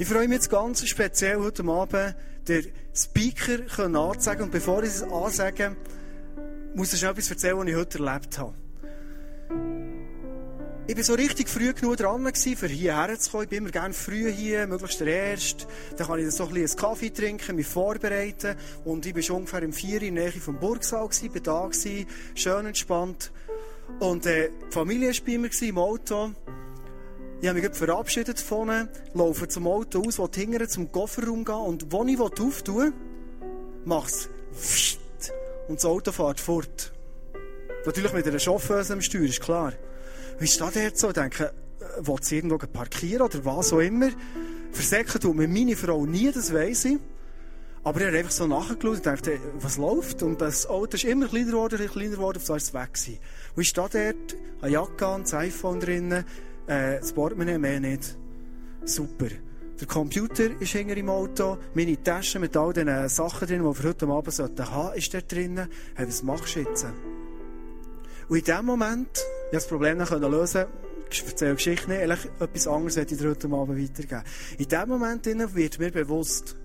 Ich freue mich jetzt ganz speziell heute Abend, den Speaker anzusagen. Und bevor ich es ansage, muss ich noch etwas erzählen, was ich heute erlebt habe. Ich war so richtig früh genug dran, für hierher zu kommen. Ich bin immer gerne früh hier, möglichst der Erste. Dann kann ich so ein bisschen Kaffee trinken, mich vorbereiten. Und ich war schon ungefähr im 4 in der Nähe vom Burgsaal, gewesen, bin da schön entspannt. Und äh, die Familie war bei mir im Auto. Ich habe mich verabschiedet von ihnen, laufe zum Auto aus, will hinterher zum Kofferraum gehen und wo ich auftue, mach's und das Auto fährt fort. Natürlich mit einer Chauffeuse am Steuer, ist klar. Wie ist das jetzt so? Ich denke, äh, will sie irgendwo parkieren oder was auch immer? Versäcken tut mir meine Frau nie, das weiss ich. Aber ich habe einfach so nachgeschaut und dachte, was läuft? Und das Auto ist immer kleiner geworden, kleiner geworden, auf so ist es weg gewesen. Und ich stehe dort, eine Jacke an, das iPhone drinnen, äh, das Portemonnaie mehr nicht. Super. Der Computer ist hinter im Auto, meine Tasche mit all den Sachen drin, die wir heute Abend sollten haben, ist dort drinnen. Hey, was machst du jetzt? Und in dem Moment, ich das Problem noch lösen ich erzähle Geschichte nicht, ehrlich, etwas anderes hätte ich dir heute Abend weitergeben. In dem Moment wird mir bewusst,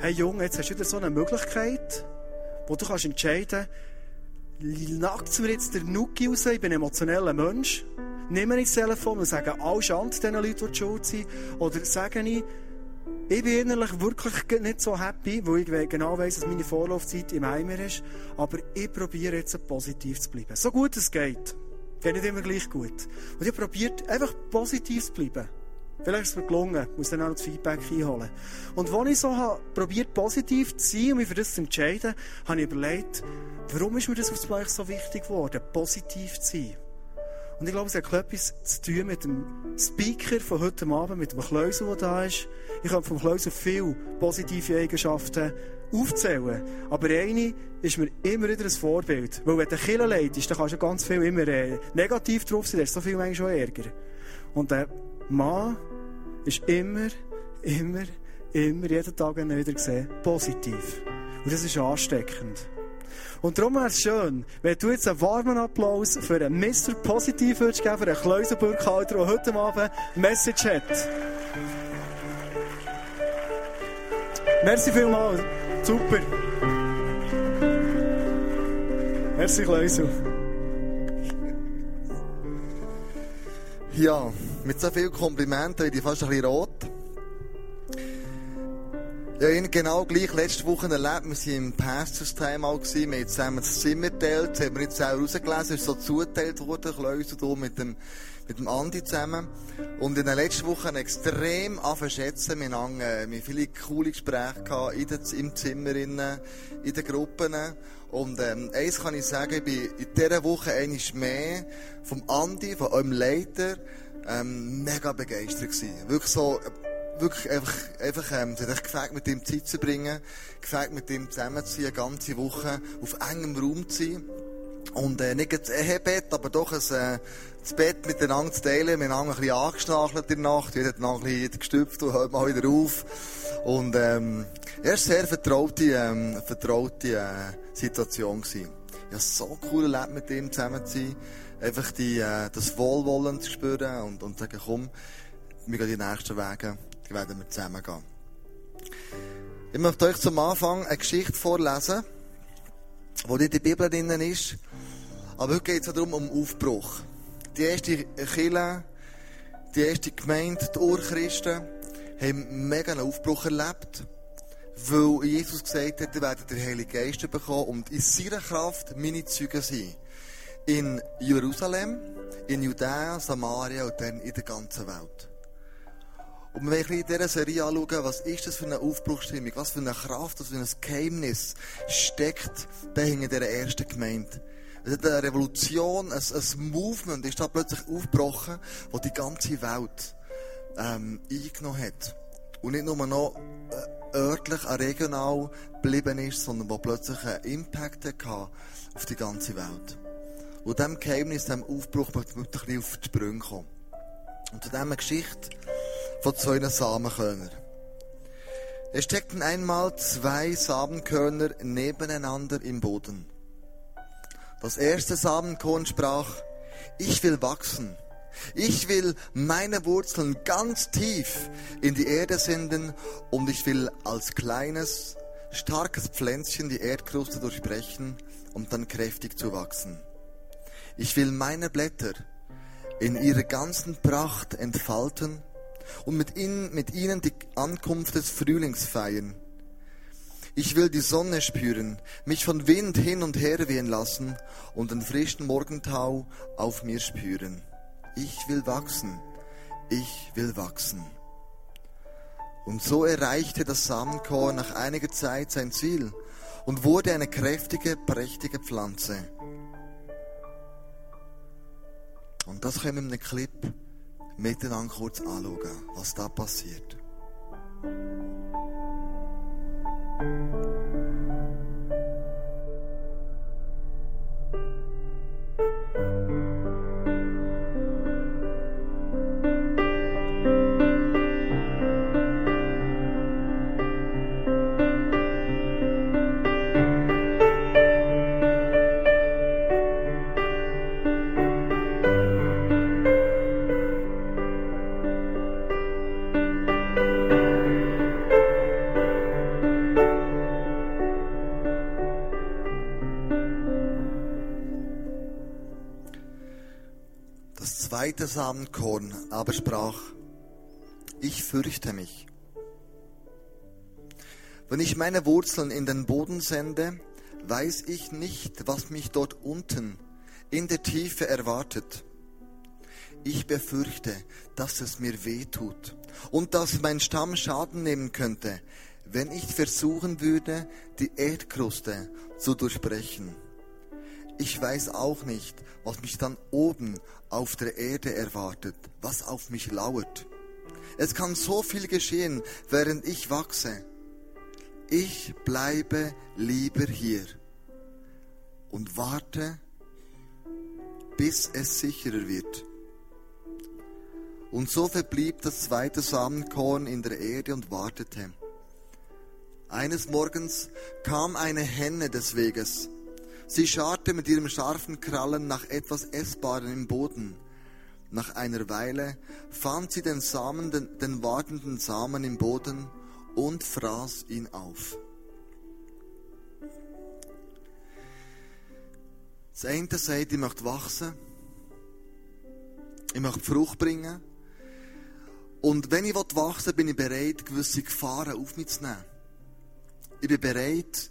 hey Junge, jetzt hast du wieder so eine Möglichkeit, wo du kannst entscheiden, nackt mir jetzt der Nuki raus, ich bin ein emotioneller Mensch, nehme ich das Telefon und sage all Schand den Leuten, die schuld sind, oder sage ich, ich bin innerlich wirklich nicht so happy, weil ich genau weiss, dass meine Vorlaufzeit im Eimer ist, aber ich probiere jetzt positiv zu bleiben. So gut es geht. Geht nicht immer gleich gut. Und ich probiert einfach positiv zu bleiben. Vielleicht ist es mir gelungen, muss dann auch noch das Feedback einholen. Und als ich so probiert positiv zu sein und mich für das zu entscheiden, habe ich überlegt, warum ist mir das auf so wichtig geworden, positiv zu sein. Und ich glaube, es hat etwas zu tun mit dem Speaker von heute Abend, mit dem Kleusel, der da ist. Ich habe vom Kleusel viele positive Eigenschaften aufzählen. Aber eine ist mir immer wieder ein Vorbild. Weil wenn du Killer leidest, dann kannst du ganz viel immer äh, negativ drauf sein, da ist so viel manchmal schon Ärger. Und der Mann ist immer, immer, immer, jeden Tag wieder gesehen, positiv. Und das ist ansteckend. Und darum wäre es schön, wenn du jetzt einen warmen Applaus für einen Mr. Positiv würdest geben, für einen Kleusenburghalter, der heute Abend Message hat. Merci vielmals. Super. Merci, Kleusel. Ja, mit so vielen Komplimenten werde ich fast ein bisschen rot. Ja, ihn genau gleich letzte Woche erlebt. Wir waren im Pastors Time auch. Wir haben zusammen das Zimmer geteilt. Das haben wir nicht selber rausgelesen. Es ist so zugeteilt worden, Kleusel, hier mit dem, mit dem Andi zusammen. Und in den letzten Wochen extrem anverschätzen. Wir haben, äh, wir viele coole Gespräche gehabt, in den, im Zimmer, in, in den Gruppen. Und, ähm, eins kann ich sagen, ich bin in dieser Woche einiges mehr vom Andi, von eurem Leiter, ähm, mega begeistert gewesen. Wirklich so, wirklich einfach, einfach, ähm, sie hat gefragt, mit ihm Zeit zu bringen, gefragt, mit ihm zusammen zu sein, eine ganze Woche auf engem Raum zu sein. Und, äh, nicht ein Ehebett, aber doch ein, äh, das Bett miteinander zu teilen. Wir haben ein bisschen angeschnachelt in der Nacht, jeder hat ein bisschen gestüpft und hört mal wieder auf. Und, ähm, er ist sehr vertraute, ähm, vertraute, äh, Situation gewesen. Ja, so cool erlebt, mit ihm zusammen zu sein. Einfach die, äh, das Wohlwollen zu spüren und, und sagen, komm, wir gehen die nächsten Wege werden wir zusammen gehen. Ich möchte euch zum Anfang eine Geschichte vorlesen, die nicht in der Bibel drin ist. Aber heute geht es darum, um Aufbruch. Die erste Kirche, die erste Gemeinde, die Urchristen, haben mega einen Aufbruch erlebt, weil Jesus gesagt hat, ihr werdet den Heiligen Geist bekommen und in seiner Kraft meine Zeugen sein. In Jerusalem, in Judäa, Samaria und dann in der ganzen Welt. Und wir wollen in dieser Serie anschauen, was ist das für eine Aufbruchsstimmung, was für eine Kraft, was für ein Geheimnis steckt dahinter dieser ersten Gemeinde. Es hat eine Revolution, ein, ein Movement ist da plötzlich aufgebrochen, das die ganze Welt ähm, eingenommen hat. Und nicht nur noch äh, örtlich, regional geblieben ist, sondern wo plötzlich einen Impact hatte auf die ganze Welt. Und diesem Geheimnis, diesem Aufbruch, möchte ich ein bisschen auf die Sprünge kommen. Und zu dieser Geschichte von zwei Samenkörner. Es steckten einmal zwei Samenkörner nebeneinander im Boden. Das erste Samenkorn sprach, ich will wachsen, Ich will meine Wurzeln ganz tief in die Erde senden und ich will als kleines, starkes Pflänzchen die Erdkruste durchbrechen, um dann kräftig zu wachsen. Ich will meine Blätter in ihrer ganzen Pracht entfalten und mit ihnen, mit ihnen die Ankunft des Frühlings feiern. Ich will die Sonne spüren, mich von Wind hin und her wehen lassen und den frischen Morgentau auf mir spüren. Ich will wachsen, ich will wachsen. Und so erreichte das Samenkorn nach einiger Zeit sein Ziel und wurde eine kräftige, prächtige Pflanze. Und das können wir in einem Clip miteinander kurz anschauen, was da passiert. Zweite Samenkorn aber sprach, ich fürchte mich. Wenn ich meine Wurzeln in den Boden sende, weiß ich nicht, was mich dort unten in der Tiefe erwartet. Ich befürchte, dass es mir weh tut und dass mein Stamm Schaden nehmen könnte, wenn ich versuchen würde, die Erdkruste zu durchbrechen. Ich weiß auch nicht, was mich dann oben auf der Erde erwartet, was auf mich lauert. Es kann so viel geschehen, während ich wachse. Ich bleibe lieber hier und warte, bis es sicherer wird. Und so verblieb das zweite Samenkorn in der Erde und wartete. Eines Morgens kam eine Henne des Weges Sie scharrte mit ihrem scharfen Krallen nach etwas Essbarem im Boden. Nach einer Weile fand sie den Samen, den, den wartenden Samen im Boden und fraß ihn auf. Das eine sagt, ich möchte wachsen, ich möchte Frucht bringen. Und wenn ich wachsen will, bin ich bereit, gewisse Gefahren auf mich zu nehmen. Ich bin bereit,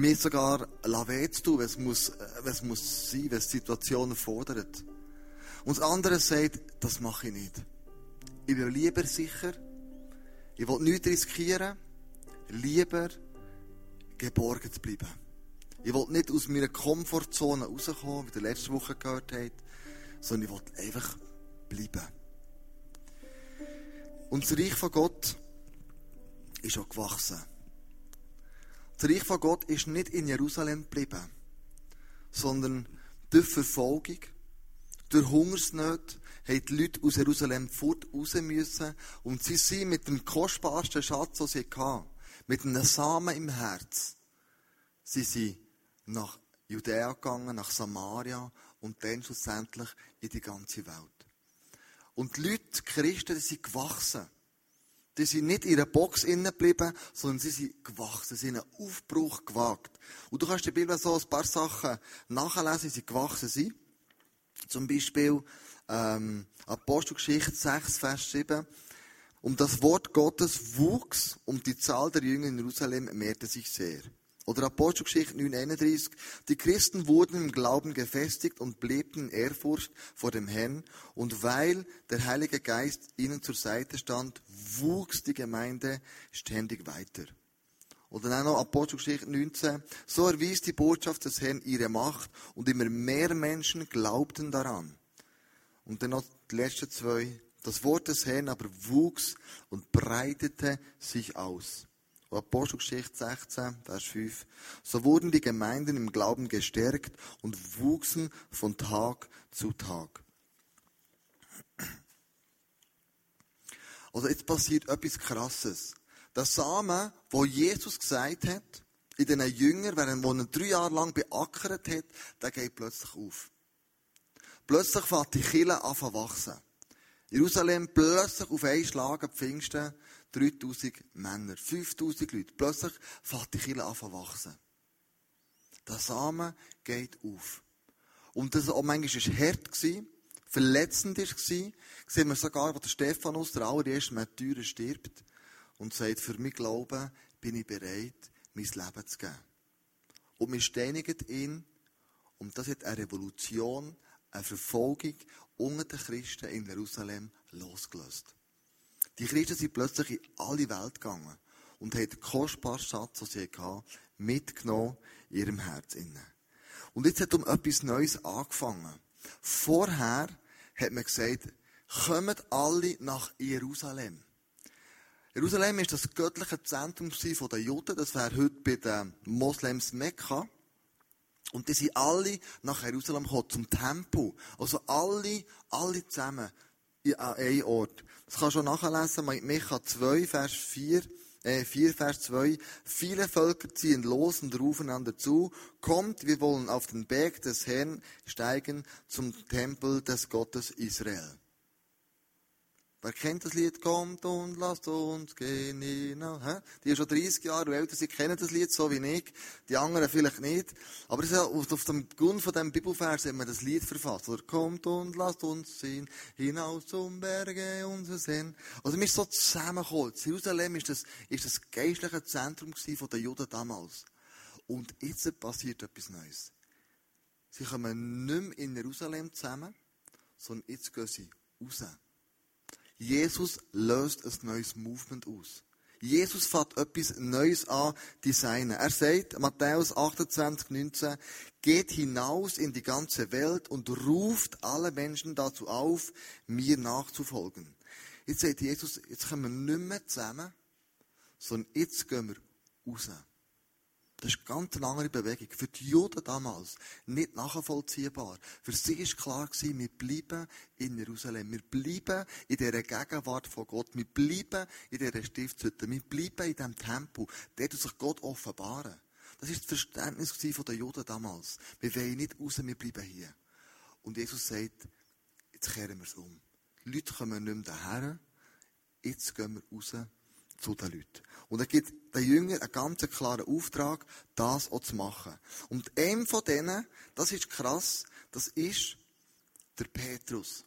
mir sogar weh zu tun, es muss, äh, es muss sein, wenn es Situationen fordert. Und das andere sagt, das mache ich nicht. Ich will lieber sicher, ich will nichts riskieren, lieber geborgen zu bleiben. Ich will nicht aus meiner Komfortzone rauskommen, wie ihr letzte Woche gehört habt, sondern ich will einfach bleiben. Und das Reich von Gott ist auch gewachsen. Das Reich von Gott ist nicht in Jerusalem geblieben, sondern durch Verfolgung, durch Hungersnöte, haben die Leute aus Jerusalem fort raus müssen und sie sind mit dem kostbarsten Schatz, den sie hatten, mit einem Samen im Herz, sie sind nach Judäa gegangen, nach Samaria und dann schlussendlich in die ganze Welt. Und die Leute, die Christen, die sind gewachsen. Die sind nicht in einer Box innen geblieben, sondern sie sind gewachsen, sie haben einen Aufbruch gewagt. Und du kannst in der Bibel so ein paar Sachen nachlesen, wie sie gewachsen sind. Zum Beispiel ähm, Apostelgeschichte 6, Vers 7. Und das Wort Gottes wuchs und die Zahl der Jünger in Jerusalem mehrte sich sehr. Oder Apostelgeschichte 9,31. Die Christen wurden im Glauben gefestigt und blieben in Ehrfurcht vor dem Herrn. Und weil der Heilige Geist ihnen zur Seite stand, wuchs die Gemeinde ständig weiter. Oder dann noch Apostelgeschichte 19. So erwies die Botschaft des Herrn ihre Macht und immer mehr Menschen glaubten daran. Und dann noch die letzten zwei. Das Wort des Herrn aber wuchs und breitete sich aus. Apostelgeschichte 16, Vers 5. So wurden die Gemeinden im Glauben gestärkt und wuchsen von Tag zu Tag. Also jetzt passiert etwas Krasses. Der Samen, wo Jesus gesagt hat, in den Jüngern, während er drei Jahre lang beackert hat, der geht plötzlich auf. Plötzlich fängt die Kille an zu wachsen. Jerusalem plötzlich auf einen Schlag am Pfingsten 3000 Männer, 5000 Leute. Plötzlich fängt die Kille an zu wachsen. Der Samen geht auf. Und das auch manchmal war hart, verletzend war, sehen wir sogar, wo der Stephanus, der allererste Märtyrer, stirbt und sagt, für mich Glauben bin ich bereit, mein Leben zu geben. Und wir steinigen ihn, und das hat eine Revolution, eine Verfolgung unter den Christen in Jerusalem losgelöst. Die Christen sind plötzlich in alle Welt gegangen und haben den kostbaren Schatz, den sie hatten, mitgenommen in ihrem Herz. Und jetzt hat um etwas Neues angefangen. Vorher hat man gesagt, kommt alle nach Jerusalem. Jerusalem ist das göttliche Zentrum der Juden. Das wäre heute bei den Moslems Mekka. Und die sind alle nach Jerusalem gekommen, zum Tempel. Also alle, alle zusammen an einem Ort. Das kannst du nachlesen, Micha 2, Vers 4, äh, 4, Vers 2. Viele Völker ziehen los und rufen einander zu. Kommt, wir wollen auf den Berg des Herrn steigen zum Tempel des Gottes Israel. Wer kennt das Lied? Kommt und lasst uns gehen hinaus. Die schon 30 Jahre älter sind, kennen das Lied so wie ich. Die anderen vielleicht nicht. Aber ja auf dem Grund von diesem Bibelvers hat man das Lied verfasst. Oder kommt und lasst uns ziehen hinaus zum Berge unser Sinn. Also wir sind so zusammengekommen. Jerusalem ist das, ist das geistliche Zentrum der Juden damals. Und jetzt passiert etwas Neues. Sie kommen nicht mehr in Jerusalem zusammen, sondern jetzt gehen sie raus. Jesus löst ein neues Movement aus. Jesus fängt etwas Neues an designen. Er sagt, Matthäus 28, 19, geht hinaus in die ganze Welt und ruft alle Menschen dazu auf, mir nachzufolgen. Jetzt sagt Jesus, jetzt kommen wir nicht mehr zusammen, sondern jetzt gehen wir raus. Das ist eine ganz andere Bewegung. Für die Juden damals nicht nachvollziehbar. Für sie war klar, wir bleiben in Jerusalem. Wir bleiben in dieser Gegenwart von Gott. Wir bleiben in dieser Stiftshütte. Wir bleiben in diesem Tempel. Dort sich Gott offenbaren. Das war das Verständnis der Juden damals. Wir wollen nicht raus, wir bleiben hier. Und Jesus sagt, jetzt kehren wir es um. Die Leute kommen nicht mehr daher. Jetzt gehen wir raus zu den Leuten. Und er gibt den Jüngern einen ganz klaren Auftrag, das auch zu machen. Und einem von denen, das ist krass, das ist der Petrus.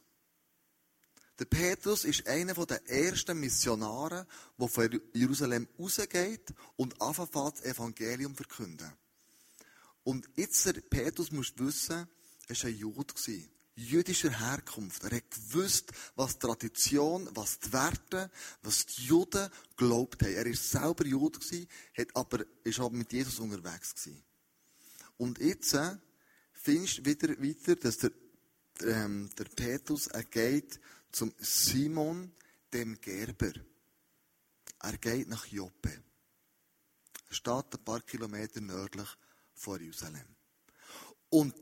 Der Petrus ist einer der ersten Missionare, der von Jerusalem rausgeht und anfängt, das Evangelium zu verkünden. Und jetzt, der Petrus, musst wissen, er war ein Jude jüdischer Herkunft. Er hat gewusst, was die Tradition, was die Werte, was die Juden glaubt haben. Er war selber Jude hat aber, ist aber mit Jesus unterwegs gewesen. Und jetzt äh, findest du wieder weiter, dass der, ähm, der Petrus er geht zum Simon, dem Gerber. Er geht nach Joppe. Er steht ein paar Kilometer nördlich von Jerusalem. Und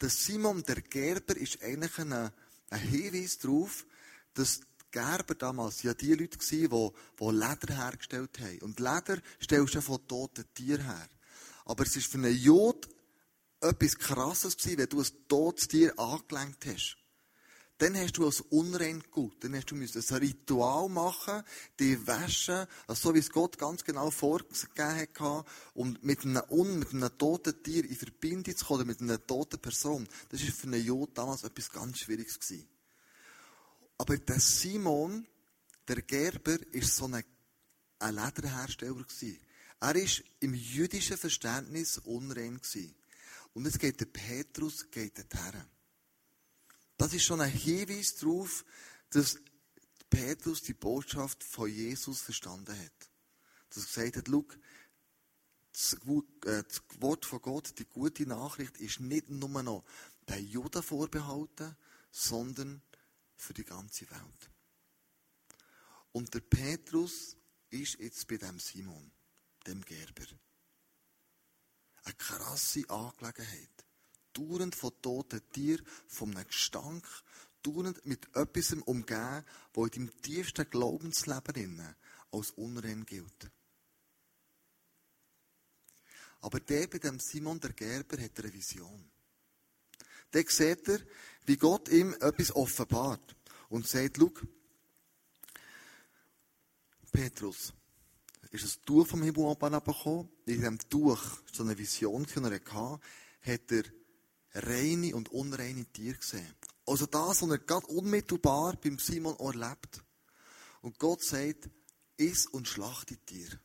der Simon der Gerber ist eigentlich ein, ein Hinweis darauf, dass Gerber damals ja die Leute waren, die, die Leder hergestellt haben. Und Leder stellst du von toten Tieren her. Aber es ist für einen Jod etwas Krasses wenn du ein totes Tier angelenkt hast. Dann hast du als unrein gut. Dann hast du ein Ritual machen, die waschen, also so wie es Gott ganz genau vorgegeben hat, und mit einem, un, mit einem toten Tier in Verbindung zu kommen, mit einer toten Person. Das war für einen Jod damals etwas ganz Schwieriges gewesen. Aber der Simon, der Gerber, ist so ein, ein Lederhersteller gewesen. Er ist im jüdischen Verständnis unrein gewesen. Und jetzt geht der Petrus, geht dorthin. Das ist schon ein Hinweis darauf, dass Petrus die Botschaft von Jesus verstanden hat. Dass er gesagt hat, schau, äh, das Wort von Gott, die gute Nachricht, ist nicht nur noch den Juden vorbehalten, sondern für die ganze Welt. Und der Petrus ist jetzt bei dem Simon, dem Gerber. Eine krasse Angelegenheit dauernd von toten Tieren, von einem Gestank, dauernd mit etwas umgeben, wo in deinem tiefsten Glaubensleben als unrein gilt. Aber der bei dem Simon der Gerber hat eine Vision. dann sieht er, wie Gott ihm etwas offenbart und sagt, schau, Petrus, ist ein Tuch vom Himmel abgekommen. In diesem Tuch, so eine Vision, die er hatte, hat er reine und unreine Tiere gesehen. Also das, was er gerade unmittelbar beim Simon erlebt. Und Gott sagt, iss und schlacht die Tiere.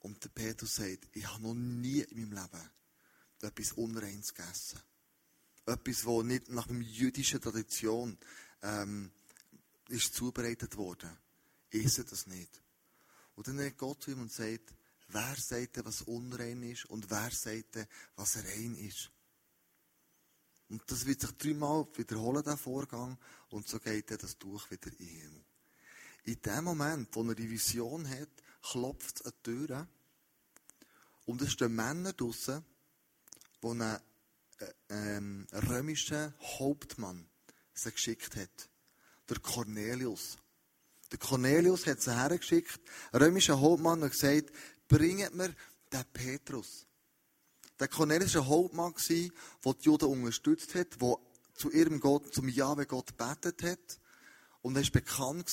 Und der Petrus sagt, ich habe noch nie in meinem Leben etwas Unreines gegessen. Etwas, das nicht nach der jüdischen Tradition ähm, ist zubereitet worden. Ich esse das nicht. Und dann redet Gott zu ihm und sagt, wer sagt, was unrein ist und wer sagt, was rein ist. Und das wird sich dreimal wiederholen, der Vorgang, und so geht dann das Tuch wieder in den Himmel. In dem Moment, wo er die Vision hat, klopft die Tür und es stehen Männer draussen, die einen äh, ähm, römischen Hauptmann sie geschickt hat. Der Cornelius. Der Cornelius hat sie hergeschickt, ein römischer Hauptmann, und gesagt, bringt mir den Petrus. Der Cornelius war ein Hauptmann, der die Juden unterstützt hat, der zu ihrem Gott, zum Jahwe Gott betet hat. Und er war bekannt,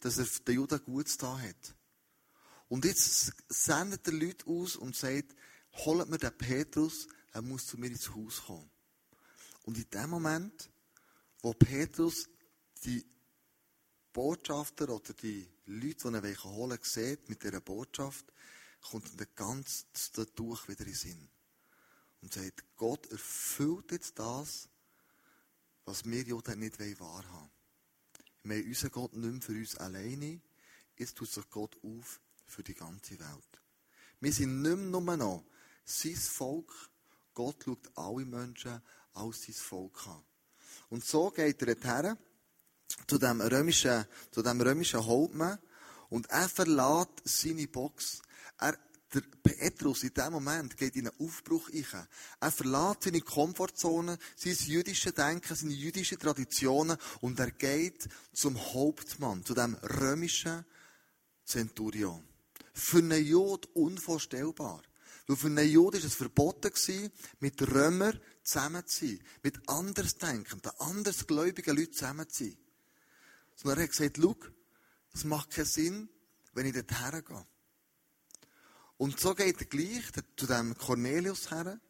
dass er den Juden gut da hat. Und jetzt sendet er Leute aus und sagt, holt mir den Petrus, er muss zu mir ins Haus kommen. Und in dem Moment, wo Petrus die Botschafter oder die Leute, die ihn holen wollen, sieht mit dieser Botschaft, kommt der ganze Tuch wieder in den Sinn. Und sagt, Gott erfüllt jetzt das, was wir Juden nicht wahrhaben wollen. Wir haben unseren Gott nicht mehr für uns alleine, jetzt tut sich Gott auf für die ganze Welt. Wir sind nicht mehr nur noch sein Volk, Gott schaut alle Menschen als sein Volk an. Und so geht er her zu dem römischen, zu dem römischen Hauptmann und er verlässt seine Box. Er, der Petrus in dem Moment geht in einen Aufbruch ein. Er verlässt seine Komfortzone, sein jüdisches Denken, seine jüdischen Traditionen und er geht zum Hauptmann, zu dem römischen Zenturion. Für einen Jod unvorstellbar. Weil für einen Juden war es verboten, mit Römern zusammen zu sein. Mit andersdenkenden, andersgläubigen Leuten zusammen zu sein. Sondern er hat gesagt, schau, das macht keinen Sinn, wenn ich dort hergehe. Und so geht er gleich zu dem Cornelius her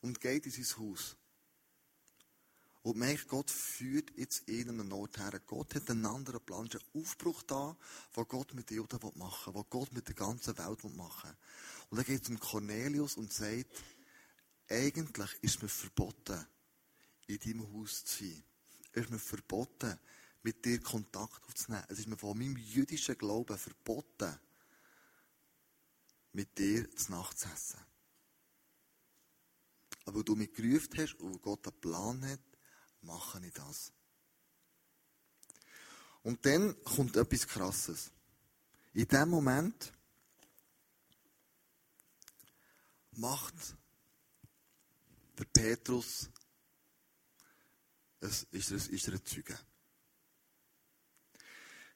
und geht in sein Haus. Und merkt, Gott führt jetzt ihn an einen Ort her. Gott hat einen anderen Plan, einen Aufbruch da, was Gott mit den Juden machen will, was Gott mit der ganzen Welt machen will. Und er geht zum Cornelius und sagt, eigentlich ist mir verboten, in deinem Haus zu sein. Es ist mir verboten, mit dir Kontakt aufzunehmen. Es ist mir von meinem jüdischen Glauben verboten, mit dir zu Nacht zu essen. Aber weil du mich gerufen hast und Gott einen Plan hat, mache ich das. Und dann kommt etwas Krasses. In dem Moment macht der Petrus, es ist, ist er ein Zeuge.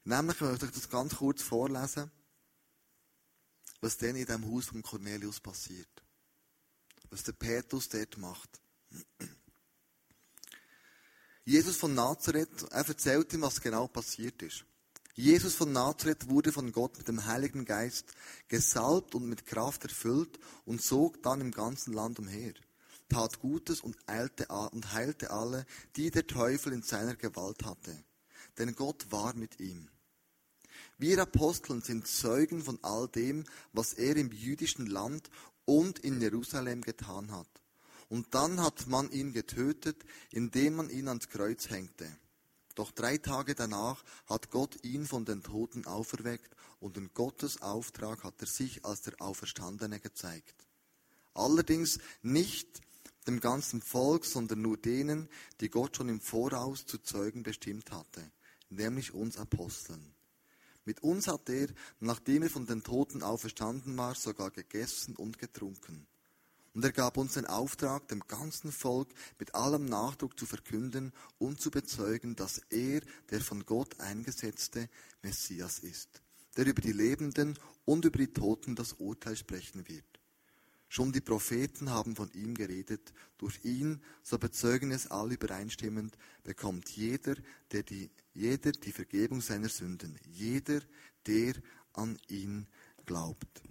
Nämlich, ich möchte euch das ganz kurz vorlesen, was denn in dem Haus von Cornelius passiert. Was der Petrus dort macht. Jesus von Nazareth, er erzählt ihm, was genau passiert ist. Jesus von Nazareth wurde von Gott mit dem Heiligen Geist gesalbt und mit Kraft erfüllt und zog dann im ganzen Land umher, tat Gutes und, eilte, und heilte alle, die der Teufel in seiner Gewalt hatte. Denn Gott war mit ihm. Wir Aposteln sind Zeugen von all dem, was er im jüdischen Land und in Jerusalem getan hat. Und dann hat man ihn getötet, indem man ihn ans Kreuz hängte. Doch drei Tage danach hat Gott ihn von den Toten auferweckt und in Gottes Auftrag hat er sich als der Auferstandene gezeigt. Allerdings nicht dem ganzen Volk, sondern nur denen, die Gott schon im Voraus zu Zeugen bestimmt hatte, nämlich uns Aposteln. Mit uns hat er, nachdem er von den Toten auferstanden war, sogar gegessen und getrunken. Und er gab uns den Auftrag, dem ganzen Volk mit allem Nachdruck zu verkünden und zu bezeugen, dass er der von Gott eingesetzte Messias ist, der über die Lebenden und über die Toten das Urteil sprechen wird. Schon die Propheten haben von ihm geredet. Durch ihn, so bezeugen es alle übereinstimmend, bekommt jeder, der die, jeder die Vergebung seiner Sünden. Jeder, der an ihn glaubt.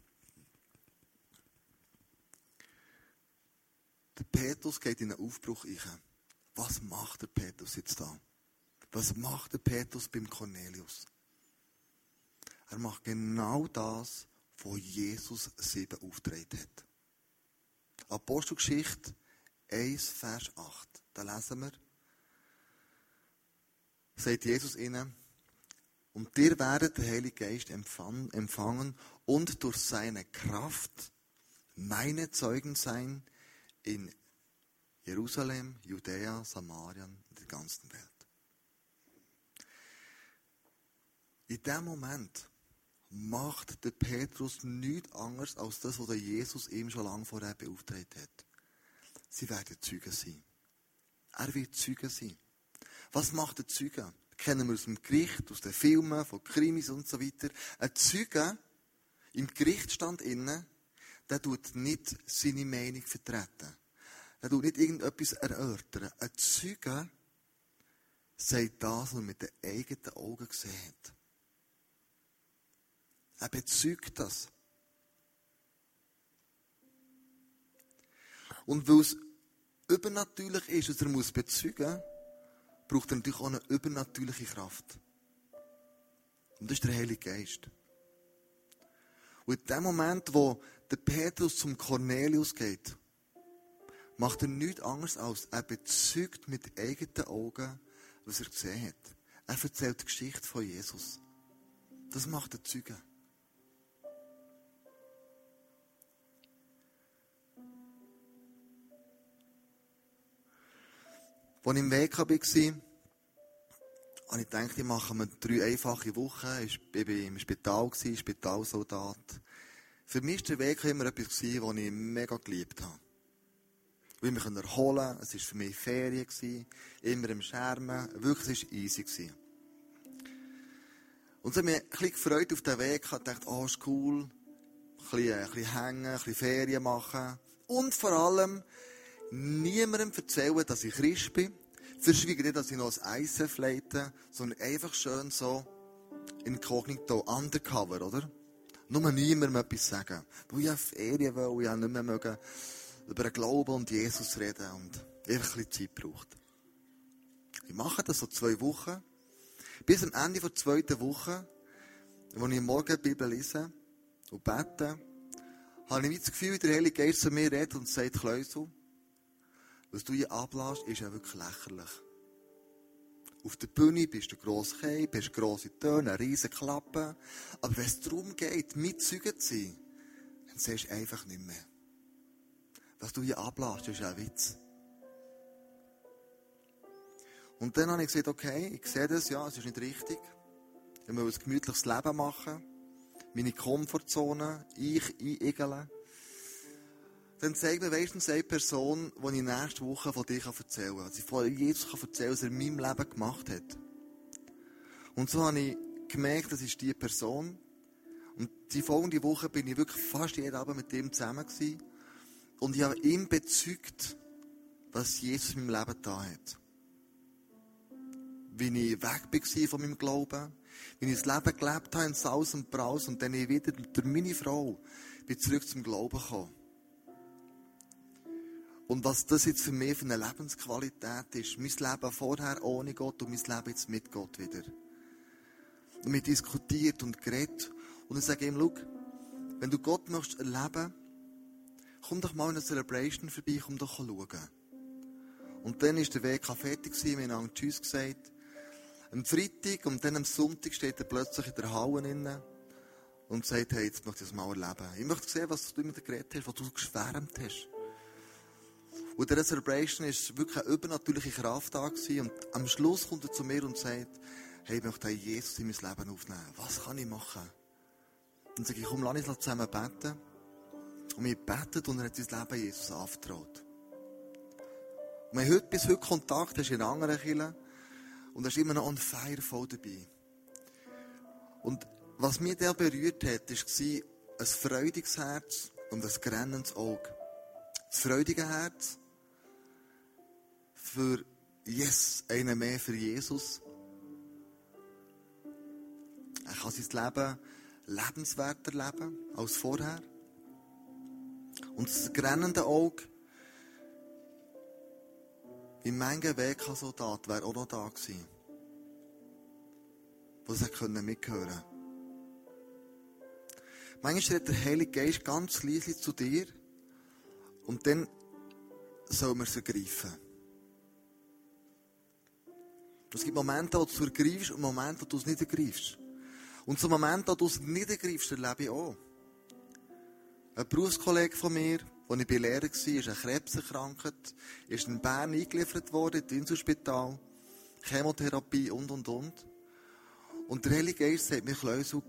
Der Petrus geht in einen Aufbruch ein. Was macht der Petrus jetzt da? Was macht der Petrus beim Cornelius? Er macht genau das, wo Jesus sieben auftreten hat. Apostelgeschichte 1, Vers 8. Da lesen wir, sagt Jesus ihnen, und ihr werdet den Heiligen Geist empfangen und durch seine Kraft meine Zeugen sein in Jerusalem, Judäa, Samarien und der ganzen Welt. In dem Moment macht der Petrus nichts anderes als das, was der Jesus ihm schon lange vorher beauftragt hat. Sie werden Zeugen sein. Er wird Zeugen sein. Was macht der Zeuge? kennen wir aus dem Gericht, aus den Filmen, von Krimis und so weiter. Ein Zeuge im Gerichtsstand innen, der tut nicht seine Meinung vertreten. Der tut nicht irgendetwas erörtern. Ein Zeuge sagt das, was er mit den eigenen Augen gesehen hat. Er bezeugt das. Und weil es übernatürlich ist, dass er muss bezeugen braucht er natürlich auch eine übernatürliche Kraft. Und das ist der Heilige Geist. Und in dem Moment, wo der Petrus zum Cornelius geht, macht er nichts anderes als, er bezeugt mit eigenen Augen, was er gesehen hat. Er erzählt die Geschichte von Jesus. Das macht der Zeuge. Als ich im Weg war, habe ich gedacht, ich mache mir drei einfache Wochen. Ich war im Spital, Spitalsoldat. Für mich war der Weg immer etwas, das ich mega geliebt habe. Ich will mich erholen, es war für mich Ferien, immer im Schermen, wirklich, es war easy. Und habe ich mich ein gefreut auf den Weg, ich dachte, oh, ist cool, ein bisschen, ein bisschen hängen, ein bisschen Ferien machen. Und vor allem, niemandem erzählen, dass ich Christ bin. Verschwiegen nicht, dass ich noch ein ISF leite, sondern einfach schön so inkognito, undercover, oder? Nur niemandem etwas sagen. Weil ich ja Ferien will, ich nicht mehr mögen, über den Glauben und Jesus reden und einfach ein bisschen Zeit braucht. Ich mache das so zwei Wochen. Bis am Ende der zweiten Woche, wo ich morgen die Bibel lese und bete, habe ich das Gefühl, der Heilige Geist zu mir redet und sagt, Kleusel, was du hier ablässt, ist ja wirklich lächerlich. Auf der Bühne bist du gross Cape, hast grosse Töne, eine riesige Klappe. Aber wenn es darum geht, mitzeugen zu sein, dann siehst du einfach nicht mehr. Was du hier ablässt, ist ein Witz. Und dann habe ich gesagt, okay, ich sehe das, ja, es ist nicht richtig. Ich will ein gemütliches Leben machen. Meine Komfortzone, ich einigeln dann zeigt mir meistens eine Person, die ich nächste Woche von dir erzählen kann. Ich von Jesus kann erzählen, was er in meinem Leben gemacht hat. Und so habe ich gemerkt, das ist die Person. Und die folgende Woche bin ich wirklich fast jeden Abend mit ihm zusammen gewesen. Und ich habe ihm bezeugt, was Jesus in meinem Leben da hat. Wie ich weg war von meinem Glauben. Wie ich das Leben gelebt habe in Saus und Braus und dann wieder durch meine Frau bin zurück zum Glauben gekommen. Und was das jetzt für mich für eine Lebensqualität ist. Mein Leben vorher ohne Gott und mein Leben jetzt mit Gott wieder. Und wir diskutiert und geredet. Und ich sage ihm, schau, wenn du Gott möchtest erleben, komm doch mal in eine Celebration vorbei, komm doch schauen. Und dann ist der Weg fertig wir haben Tschüss gesagt. Am Freitag und dann am Sonntag steht er plötzlich in der Halle inne und sagt, hey, jetzt möchte ich das mal erleben. Ich möchte sehen, was du mit dir geredet hast, was du geschwärmt hast. Und dieser Celebration ist wirklich eine übernatürliche Kraft da. Und am Schluss kommt er zu mir und sagt, hey, ich möchte Jesus in mein Leben aufnehmen. Was kann ich machen? Dann sage ich, komm, lass uns zusammen beten. Und wir beten und er hat sein Leben Jesus anvertraut. Und wir haben heute, bis heute Kontakt, hast in anderen Kirchen. Und er ist immer noch on fire voll dabei. Und was mich der berührt hat, war ein freudiges Herz, und ein grennendes Auge. Das freudige Herz für Yes, einen mehr für Jesus. Er kann sein Leben lebenswerter leben als vorher. Und das grennende Auge, in manchen WK-Soldat wäre auch noch da gewesen. Wo sie mithören können. Manchmal redet der Heilige Geist ganz leise zu dir und dann soll man sie greifen. Es gibt Momente, wo du es und Momente, wo du es nicht ergreifst. Und so Momente, wo du es nicht ergreifst, erlebe ich auch. Ein Berufskollege von mir, als ich bei Lehrer war, ist an Krebs erkrankt, ist in Bern eingeliefert worden, ins Inselspital, Chemotherapie und, und, und. Und der Heilige Geist sagt mir, Kleusel,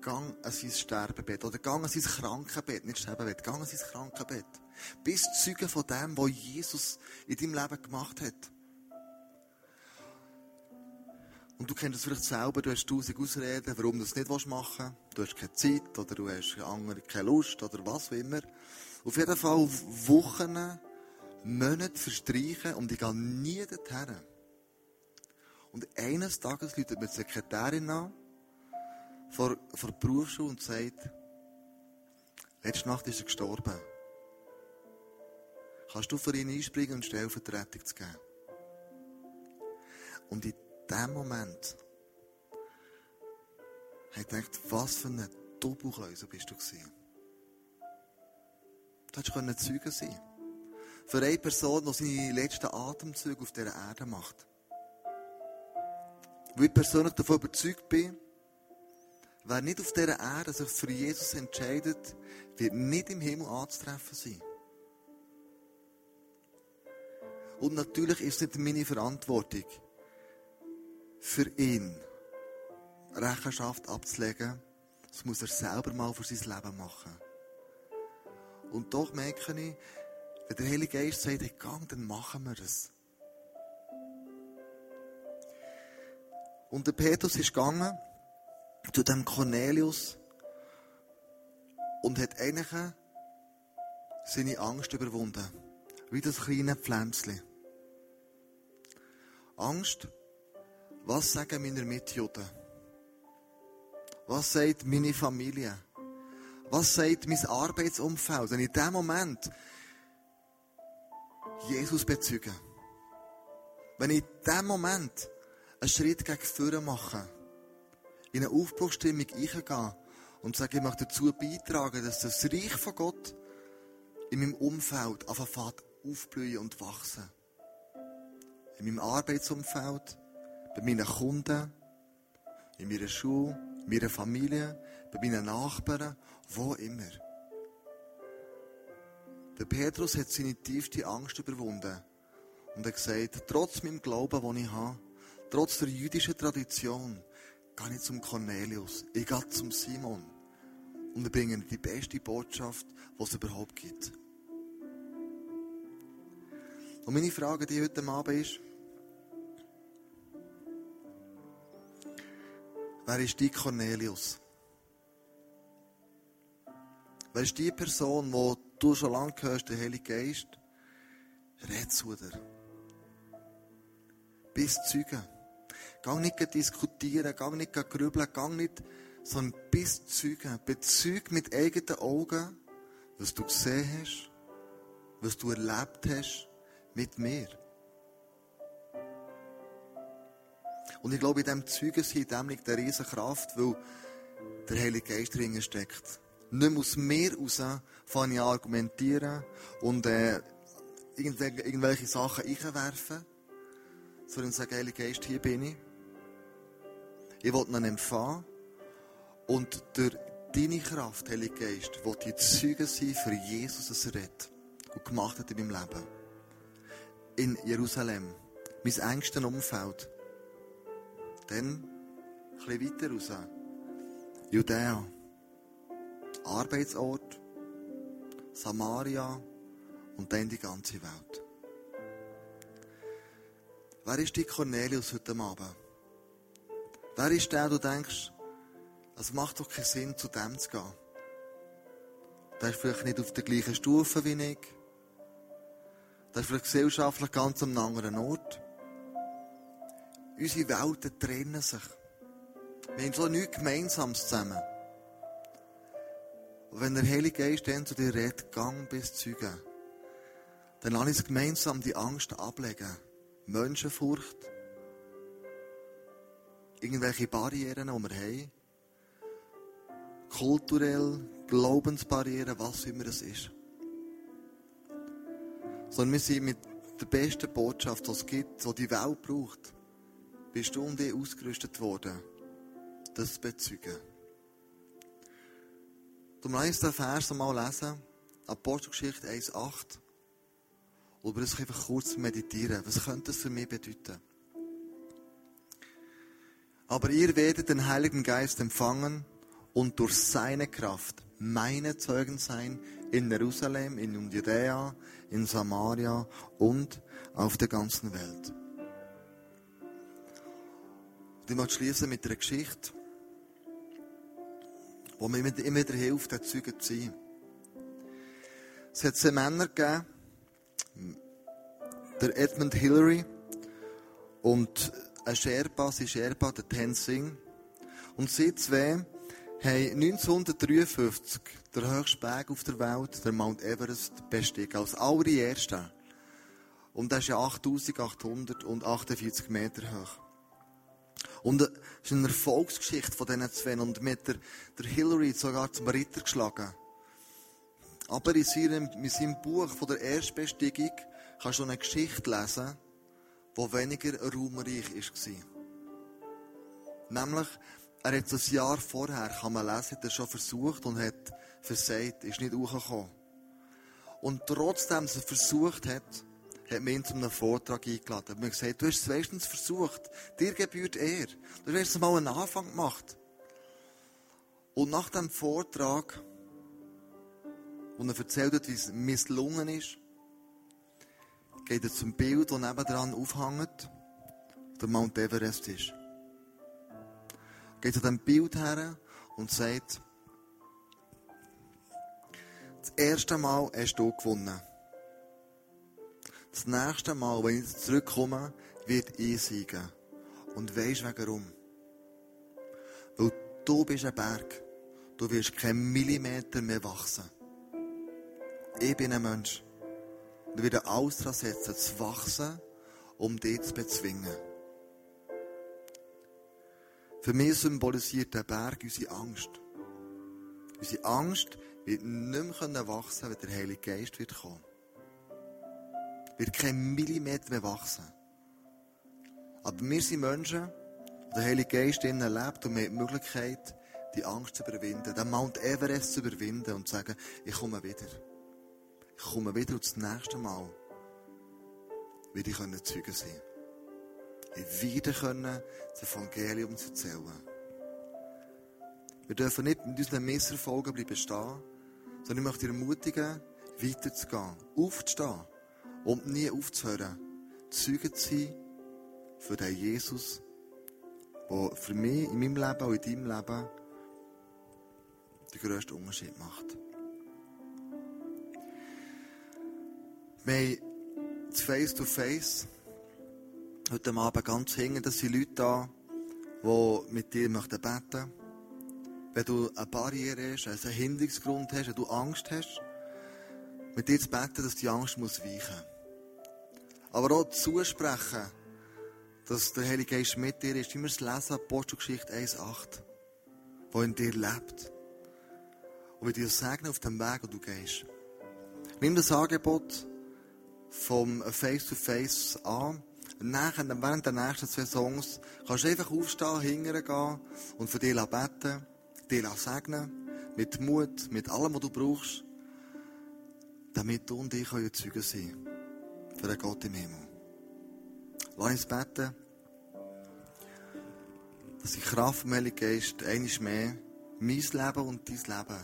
gang an sein Sterbebett oder gang an sein Krankenbett, nicht Sterbebett, gang an sein Krankenbett. Bist Zeuge von dem, was Jesus in deinem Leben gemacht hat. Und du kennst es vielleicht selber, du hast tausend Ausreden, warum du es nicht machen willst. Du hast keine Zeit oder du hast andere keine Lust oder was auch immer. Auf jeden Fall Wochen, Monate verstreichen und ich gehe nie dorthin. Und eines Tages läutet mir die Sekretärin an, vor, vor der Berufsschule und sagt, letzte Nacht ist er gestorben. Kannst du für ihn einspringen und Stellvertretung zu geben? Und in dem Moment habe ich gedacht, was für ein Doppelkläuser bist du gewesen. Du hättest Zeuge sein Für eine Person, die seine letzten Atemzüge auf dieser Erde macht. Weil ich persönlich davon überzeugt bin, wer nicht auf dieser Erde sich für Jesus entscheidet, wird nicht im Himmel anzutreffen sein. Und natürlich ist es nicht meine Verantwortung, für ihn Rechenschaft abzulegen. Das muss er selber mal für sein Leben machen. Und doch merke ich, wenn der Heilige Geist sagt, hey, gang, dann machen wir es. Und der Petrus ist gegangen zu dem Cornelius und hat eigentlich seine Angst überwunden. Wie das kleine Pflänzchen. Angst, was sagen meine Mitjuden? Was sagt meine Familie? Was sagt mein Arbeitsumfeld? Wenn ich in dem Moment Jesus bezeuge, wenn ich in dem Moment einen Schritt gegen vorne mache, in eine Aufbruchstimmung eingehe und sage, ich möchte dazu beitragen, dass das Reich von Gott in meinem Umfeld anfängt aufblühen und wachsen. In meinem Arbeitsumfeld, bei meinen Kunden, in meiner Schule, in meiner Familie, bei meinen Nachbarn, wo immer. Der Petrus hat seine tiefste Angst überwunden und hat gesagt, trotz meinem Glauben, den ich habe, trotz der jüdischen Tradition, gehe ich zum Cornelius, ich gehe zum Simon und wir bringen die beste Botschaft, die es überhaupt gibt. Und meine Frage die heute Abend ist, Wer ist die Cornelius? Wer ist die Person, wo du schon lange hörst, der Heilige Geist? Red zu dir. Bist Zeuge. Gang nicht diskutieren, gang nicht grübeln, gang nicht, sondern bist Zeuge. Bezeug mit eigenen Augen, was du gesehen hast, was du erlebt hast mit mir. Und ich glaube, in diesem Zeugensein, in dem liegt eine riesige Kraft, weil der Heilige Geist drin steckt. Nicht mehr aus mir raus fange ich argumentieren und äh, irgendwelche, Sachen einwerfen, sondern sagen, Heilige Geist, hier bin ich. Ich will ihn empfangen und durch deine Kraft, Heilige Geist, will ich Zeuge sein für Jesus, was er redet und gemacht hat in meinem Leben. In Jerusalem, mein engsten Umfeld. Dann ein weiter raus. Judäa. Arbeitsort. Samaria. Und dann die ganze Welt. Wer ist die Cornelius heute Abend? Wer ist der, du denkst, es macht doch keinen Sinn, zu dem zu gehen? Der ist vielleicht nicht auf der gleichen Stufe wie ich. Der ist vielleicht gesellschaftlich ganz am anderen Ort. Unsere Welten trennen sich. Wir haben so nichts Gemeinsames zusammen. Und wenn der Heilige Geist dann zu dir redet, gang bis Zeugen, dann lass uns gemeinsam die Angst ablegen. Menschenfurcht, irgendwelche Barrieren, die wir haben, kulturell, Glaubensbarrieren, was immer es ist. Sondern wir sind mit der besten Botschaft, die es gibt, die die Welt braucht, bist du und ich ausgerüstet worden, das zu bezeugen. Du musst den Vers mal lesen, Apostelgeschichte 1,8. Oder das einfach kurz meditieren. Was könnte das für mich bedeuten? Aber ihr werdet den Heiligen Geist empfangen und durch seine Kraft meine Zeugen sein in Jerusalem, in Judäa, in Samaria und auf der ganzen Welt. Und ich möchte schließen mit einer Geschichte, wo mir immer wieder hilft, der Zeuge zu sein. Es hat zwei Männer gegeben, der Edmund Hillary und ein Sherpa, sein Sherpa, der Tenzing. Und sie zwei haben 1953 den höchsten Berg auf der Welt, der Mount Everest, bestiegen. Als allererster. Und das ist ja 8848 Meter hoch. Und es ist eine Erfolgsgeschichte von diesen zwei. Und mit der, der Hillary sogar zum Ritter geschlagen. Aber in seinem, in seinem Buch von der Erstbesteigung kannst du eine Geschichte lesen, die weniger ruhmreich war. Nämlich, er hat ein Jahr vorher, kann man lesen, hat er schon versucht und hat versagt, ist nicht hochgekommen. Und trotzdem, dass er versucht hat, hat ihn zu einem Vortrag eingeladen. Er hat mir gesagt, du hast es wenigstens versucht. Dir gebührt er. Du hast jetzt mal einen Anfang gemacht. Und nach dem Vortrag, wo er erzählt hat, wie es misslungen ist, geht er zum Bild, das nebendran aufhängt, der Mount Everest ist. Geht zu dem Bild her und sagt, das erste Mal hast du gewonnen. Das nächste Mal, wenn ich zurückkomme, wird ich siegen. Und weisst warum? Weil du bist ein Berg. Du wirst keinen Millimeter mehr wachsen. Ich bin ein Mensch. Und werde alles daran setzen, zu wachsen, um dich zu bezwingen. Für mich symbolisiert der Berg unsere Angst. Unsere Angst wird nicht mehr wachsen, wenn der Heilige Geist kommen. Wird kein Millimeter mehr wachsen. Aber wir sind Menschen, der Heilige Geist in ihnen lebt und wir haben die Möglichkeit, die Angst zu überwinden, den Mount Everest zu überwinden und zu sagen, ich komme wieder. Ich komme wieder und das nächste Mal werde ich Zeugen sein. Ich wieder können das Evangelium erzählen. Wir dürfen nicht mit unseren Misserfolgen bleiben stehen, sondern ich möchte ermutigen, weiterzugehen, aufzustehen und nie aufzuhören, Zeugen zu sein für den Jesus, der für mich in meinem Leben und in deinem Leben den grössten Unterschied macht. Wir haben das Face-to-Face heute Abend ganz hinten. Das sind Leute da, die mit dir möchten beten Wenn du eine Barriere hast, einen Hinderungsgrund hast, wenn du Angst hast, mit dir zu beten, dass die Angst muss weichen Aber auch zusprechen, dass der Heilige Geist mit dir ist. Immer das Lesen, Apostelgeschichte 1,8, wo in dir lebt. Und wir dir segnen auf dem Weg, wo du gehst. Nimm das Angebot, vom Face-to-Face an. Nachher, während der nächsten zwei Songs kannst du einfach aufstehen, hingehen und für dich beten, dich segnen, mit Mut, mit allem, was du brauchst, damit du und ich Zeugen sein können für den Gott im Himmel. Lass uns beten, dass die Kraft vom Heiligen Geist einiges mehr mein Leben und dein Leben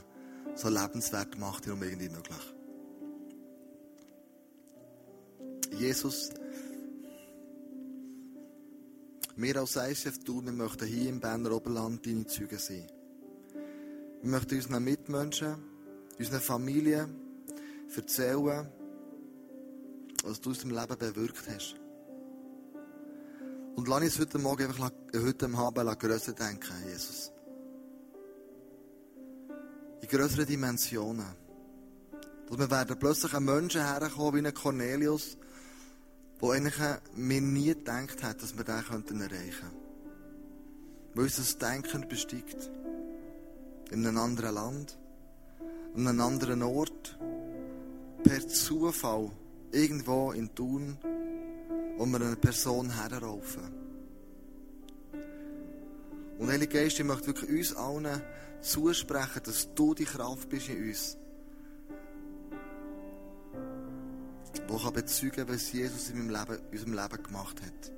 so lebenswert macht, wie irgendwie möglich. Jesus, wir als ICF tun, wir möchten hier im Berner Oberland deine Zeugen sein. Wir möchten unseren Mitmenschen unseren Familien erzählen, was du aus dem Leben bewirkt hast. Und lass uns heute Morgen einfach, heute Abend grösser denken, Jesus. In grösseren Dimensionen. Dass wir werden plötzlich an Menschen herkommen, wie ein Cornelius, wo eigentlich mir nie gedacht hat, dass wir den erreichen könnten. Weil uns das Denken besteigt. In einem anderen Land, an einem anderen Ort, per Zufall, irgendwo in Thun, wo wir eine Person herraufen. Und Heilige Geist, ich möchte wirklich uns allen zusprechen, dass du die Kraft bist in uns. Wo kann bezeugen, was Jesus in, meinem Leben, in unserem Leben gemacht hat.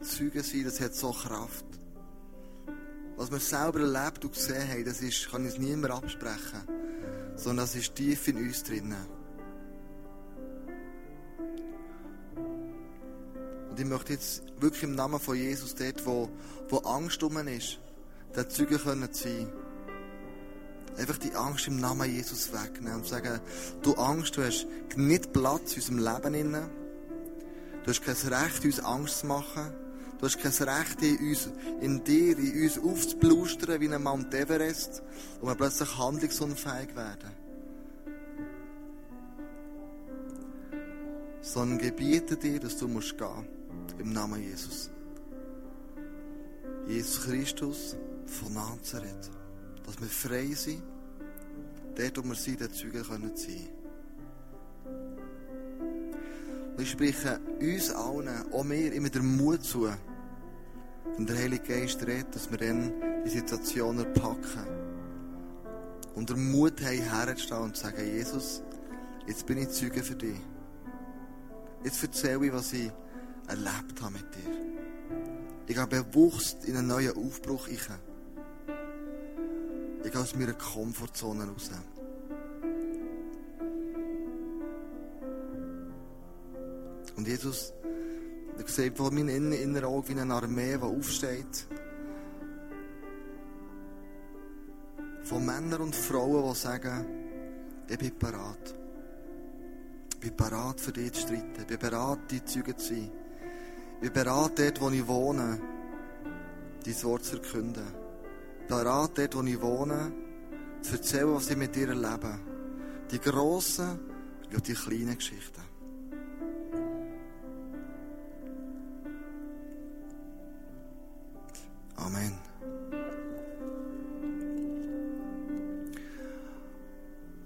Zeugen sein, das hat so Kraft. Was wir selber erlebt und gesehen haben, das ist, kann uns niemand absprechen, sondern das ist tief in uns drinnen. Und ich möchte jetzt wirklich im Namen von Jesus dort, wo, wo Angst um ist, der Zeuge können sein. Einfach die Angst im Namen Jesus wegnehmen und sagen, du Angst, du hast nicht Platz in unserem Leben. Du hast kein Recht, uns Angst zu machen. Du hast kein Recht, in, uns, in dir, in uns aufzublustern wie ein Mount Everest, wo wir plötzlich handlungsunfähig werden. Sondern gebiete dir, dass du musst gehen. Im Namen Jesus. Jesus Christus von Nazareth. Dass wir frei sind. Dort, wo wir sind, der Zeugen können sein. Und ich spreche uns allen, auch mir, immer den Mut zu, wenn der Heilige Geist redet, dass wir dann die Situation erpacken. Und den Mut haben, herzustehen und zu sagen, Jesus, jetzt bin ich Zeuge für dich. Jetzt erzähle ich, was ich erlebt habe mit dir. Ich gehe bewusst in einen neuen Aufbruch. Ich gehe aus meiner Komfortzone raus. Und Jesus, ich sehe vor meinem inneren Auge wie eine Armee, die aufsteht. Von Männern und Frauen, die sagen, ich bin parat. Ich bin parat für dich zu streiten. Ich bin parat, die Zeuge zu sein. Ich bin bereit, dort, wo ich wohne, dein Wort zu erkünden. Ich bin bereit, dort, wo ich wohne, zu erzählen, was ich mit dir erlebe. Die grossen und die kleinen Geschichten. Amen.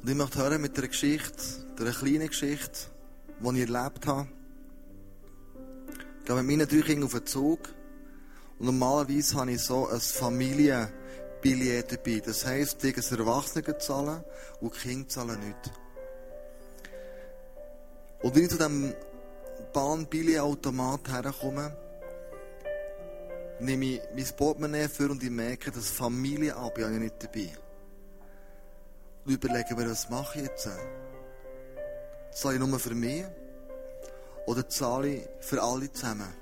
Und ich möchte hören mit einer Geschichte, einer kleinen Geschichte, die ich erlebt habe. Ich gehe mit meinen drei Kindern auf den Zug. Und normalerweise habe ich so ein Familienbillett dabei. Das heisst, die Erwachsene zahlen und die Kinder zahlen nicht. Und wenn ich zu diesem Bahnbilletautomat herkomme, nehme ich mein Portemonnaie für und ich merke, das Familienabo habe ich nicht dabei. Und überlege mir, was mache ich jetzt? Zahle ich nur für mich? Oder zahle ich für alle zusammen?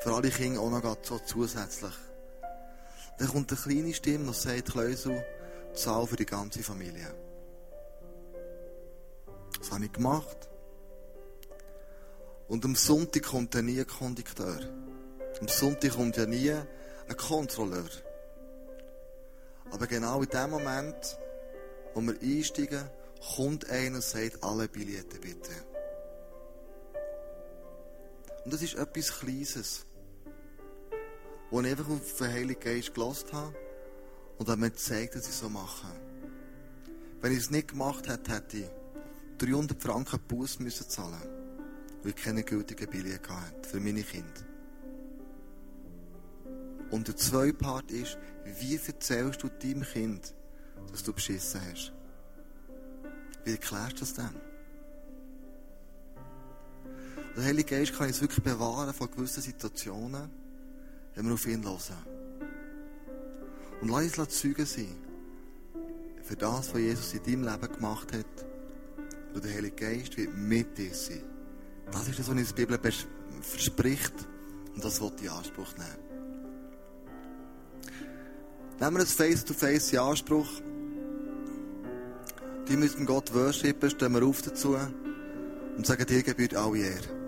Für alle Kinder auch noch so zusätzlich. Dann kommt eine kleine Stimme und sagt, Kleusel, zahl für die ganze Familie. Das habe ich gemacht. Und am Sonntag kommt dann nie Kondukteur. Am Sonntag kommt ja nie ein Kontrolleur. Aber genau in dem Moment, wo wir einsteigen, kommt einer und sagt, alle Billette bitte. Und das ist etwas Kleines, wo ich einfach auf den Heiligen Geist gelassen habe und er mir gezeigt, dass ich so mache. Wenn ich es nicht gemacht hätte, hätte ich 300 Franken Buß müssen zahlen, weil ich keine gültigen Billette hatte für meine Kinder. Und der zweite Part ist, wie erzählst du deinem Kind, dass du beschissen hast? Wie erklärst du das dann? Der Heilige Geist kann uns wirklich bewahren von gewissen Situationen, wenn wir auf ihn hören. Und lass uns Zeugen sein für das, was Jesus in deinem Leben gemacht hat. Und der Heilige Geist wird mit dir sein. Das ist das, was uns die Bibel verspricht. Und das wird in Anspruch nehmen. Nehmen wir das Face-to-Face in Anspruch. Die müssen Gott worshipen, stehen wir auf dazu und sagen, dir gebührt alle Ehre.